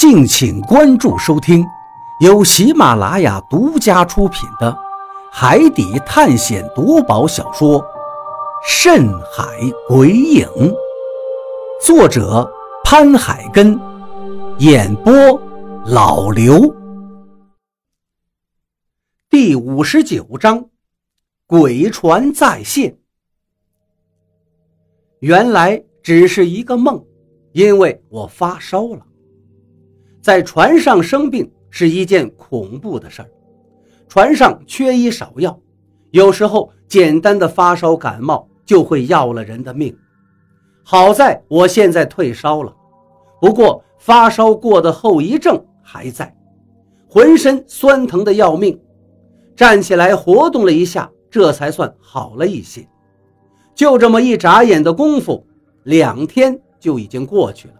敬请关注收听，由喜马拉雅独家出品的《海底探险夺宝小说》《深海鬼影》，作者潘海根，演播老刘。第五十九章，鬼船再现。原来只是一个梦，因为我发烧了。在船上生病是一件恐怖的事儿，船上缺医少药，有时候简单的发烧感冒就会要了人的命。好在我现在退烧了，不过发烧过的后遗症还在，浑身酸疼的要命，站起来活动了一下，这才算好了一些。就这么一眨眼的功夫，两天就已经过去了，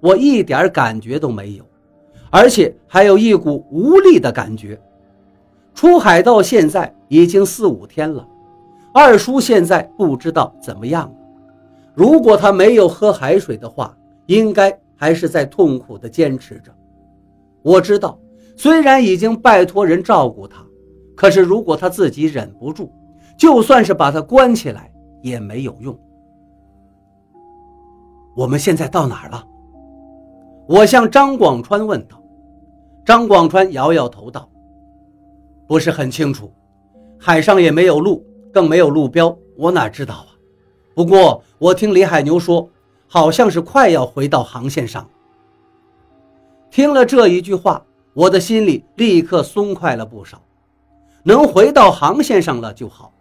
我一点感觉都没有。而且还有一股无力的感觉。出海到现在已经四五天了，二叔现在不知道怎么样了。如果他没有喝海水的话，应该还是在痛苦的坚持着。我知道，虽然已经拜托人照顾他，可是如果他自己忍不住，就算是把他关起来也没有用。我们现在到哪儿了？我向张广川问道。张广川摇摇头道：“不是很清楚，海上也没有路，更没有路标，我哪知道啊？不过我听李海牛说，好像是快要回到航线上。”听了这一句话，我的心里立刻松快了不少。能回到航线上了就好。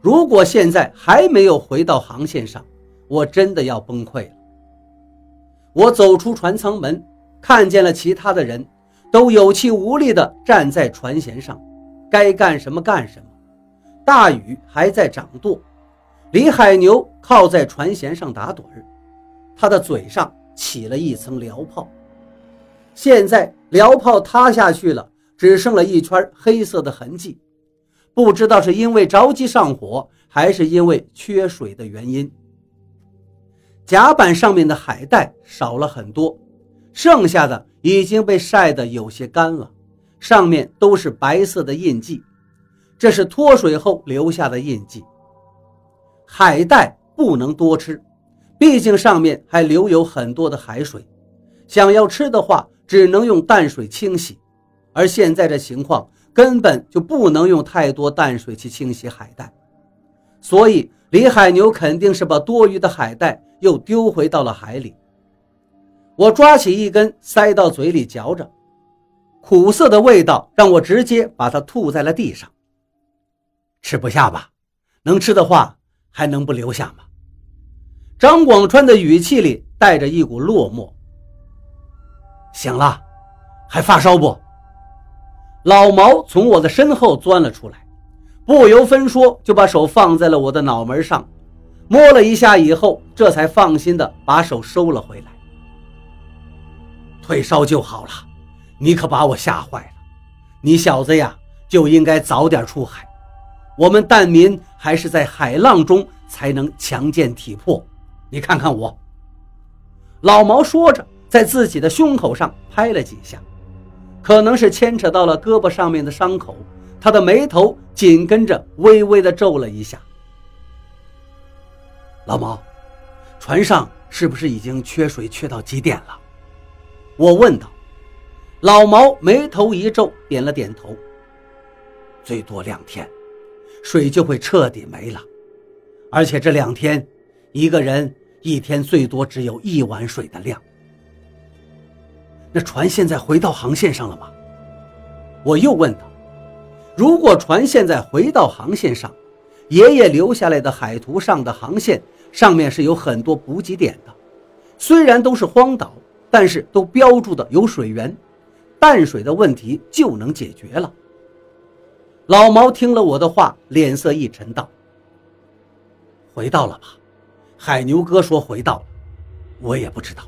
如果现在还没有回到航线上，我真的要崩溃了。我走出船舱门，看见了其他的人。都有气无力地站在船舷上，该干什么干什么。大雨还在掌舵，李海牛靠在船舷上打盹儿，他的嘴上起了一层燎泡。现在燎泡塌下去了，只剩了一圈黑色的痕迹，不知道是因为着急上火，还是因为缺水的原因。甲板上面的海带少了很多。剩下的已经被晒得有些干了，上面都是白色的印记，这是脱水后留下的印记。海带不能多吃，毕竟上面还留有很多的海水，想要吃的话只能用淡水清洗，而现在这情况根本就不能用太多淡水去清洗海带，所以李海牛肯定是把多余的海带又丢回到了海里。我抓起一根塞到嘴里嚼着，苦涩的味道让我直接把它吐在了地上。吃不下吧？能吃的话还能不留下吗？张广川的语气里带着一股落寞。醒了，还发烧不？老毛从我的身后钻了出来，不由分说就把手放在了我的脑门上，摸了一下以后，这才放心的把手收了回来。退烧就好了，你可把我吓坏了。你小子呀，就应该早点出海。我们蛋民还是在海浪中才能强健体魄。你看看我。老毛说着，在自己的胸口上拍了几下，可能是牵扯到了胳膊上面的伤口，他的眉头紧跟着微微的皱了一下。老毛，船上是不是已经缺水缺到极点了？我问道：“老毛眉头一皱，点了点头。最多两天，水就会彻底没了。而且这两天，一个人一天最多只有一碗水的量。那船现在回到航线上了吗？”我又问道：“如果船现在回到航线上，爷爷留下来的海图上的航线上面是有很多补给点的，虽然都是荒岛。”但是都标注的有水源，淡水的问题就能解决了。老毛听了我的话，脸色一沉，道：“回到了吧？海牛哥说回到了，我也不知道。”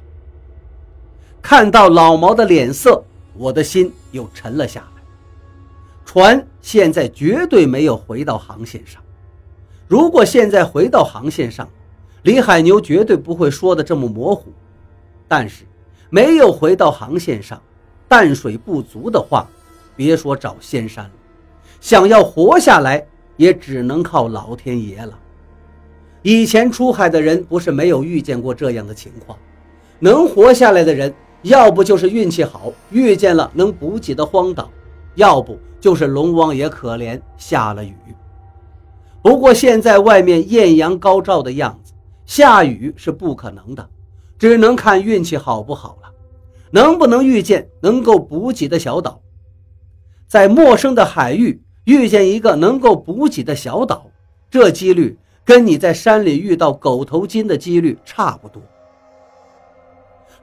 看到老毛的脸色，我的心又沉了下来。船现在绝对没有回到航线上。如果现在回到航线上，李海牛绝对不会说的这么模糊。但是。没有回到航线上，淡水不足的话，别说找仙山了，想要活下来也只能靠老天爷了。以前出海的人不是没有遇见过这样的情况，能活下来的人，要不就是运气好，遇见了能补给的荒岛，要不就是龙王爷可怜下了雨。不过现在外面艳阳高照的样子，下雨是不可能的，只能看运气好不好了，能不能遇见能够补给的小岛。在陌生的海域遇见一个能够补给的小岛，这几率。跟你在山里遇到狗头金的几率差不多。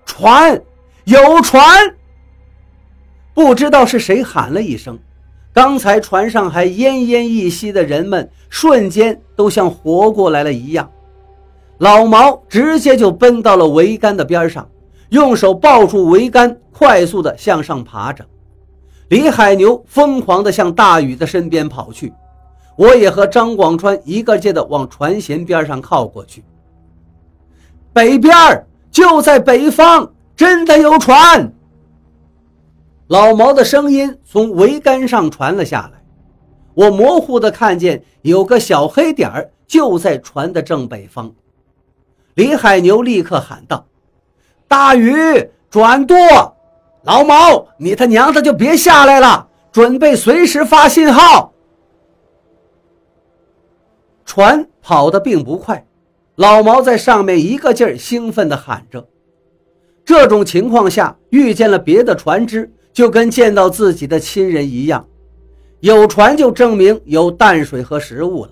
船，有船！不知道是谁喊了一声，刚才船上还奄奄一息的人们瞬间都像活过来了一样。老毛直接就奔到了桅杆的边上，用手抱住桅杆，快速的向上爬着。李海牛疯狂的向大禹的身边跑去。我也和张广川一个劲的往船舷边上靠过去。北边就在北方，真的有船。老毛的声音从桅杆上传了下来，我模糊的看见有个小黑点儿就在船的正北方。李海牛立刻喊道：“大鱼，转舵！老毛，你他娘的就别下来了，准备随时发信号。”船跑得并不快，老毛在上面一个劲儿兴奋地喊着。这种情况下，遇见了别的船只，就跟见到自己的亲人一样。有船就证明有淡水和食物了，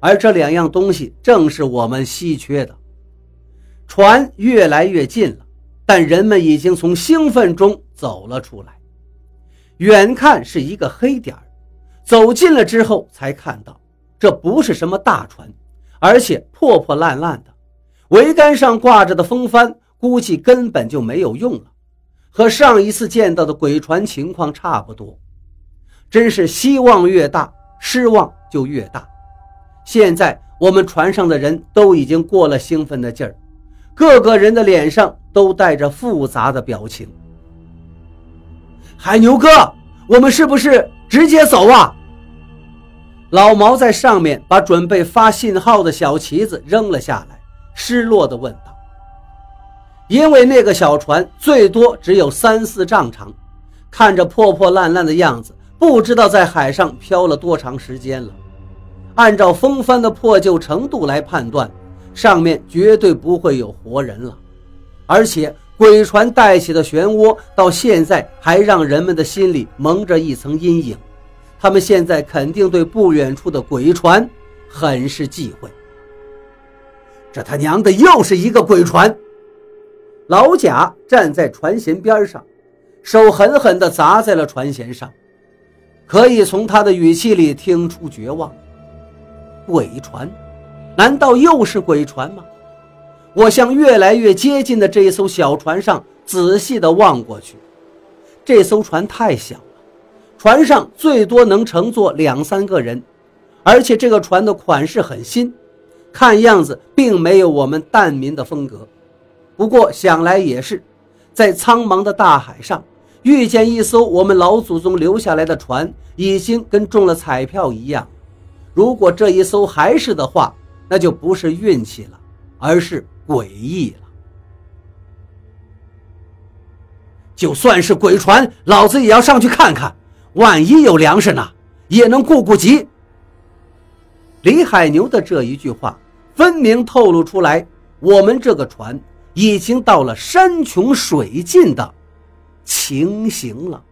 而这两样东西正是我们稀缺的。船越来越近了，但人们已经从兴奋中走了出来。远看是一个黑点儿，走近了之后才看到。这不是什么大船，而且破破烂烂的，桅杆上挂着的风帆估计根本就没有用了，和上一次见到的鬼船情况差不多。真是希望越大，失望就越大。现在我们船上的人都已经过了兴奋的劲儿，各个人的脸上都带着复杂的表情。海牛哥，我们是不是直接走啊？老毛在上面把准备发信号的小旗子扔了下来，失落地问道：“因为那个小船最多只有三四丈长，看着破破烂烂的样子，不知道在海上漂了多长时间了。按照风帆的破旧程度来判断，上面绝对不会有活人了。而且鬼船带起的漩涡，到现在还让人们的心里蒙着一层阴影。”他们现在肯定对不远处的鬼船很是忌讳。这他娘的又是一个鬼船！老贾站在船舷边上，手狠狠地砸在了船舷上，可以从他的语气里听出绝望。鬼船？难道又是鬼船吗？我向越来越接近的这一艘小船上仔细地望过去，这艘船太小了。船上最多能乘坐两三个人，而且这个船的款式很新，看样子并没有我们蛋民的风格。不过想来也是，在苍茫的大海上遇见一艘我们老祖宗留下来的船，已经跟中了彩票一样。如果这一艘还是的话，那就不是运气了，而是诡异了。就算是鬼船，老子也要上去看看。万一有粮食呢，也能顾顾急。李海牛的这一句话，分明透露出来，我们这个船已经到了山穷水尽的情形了。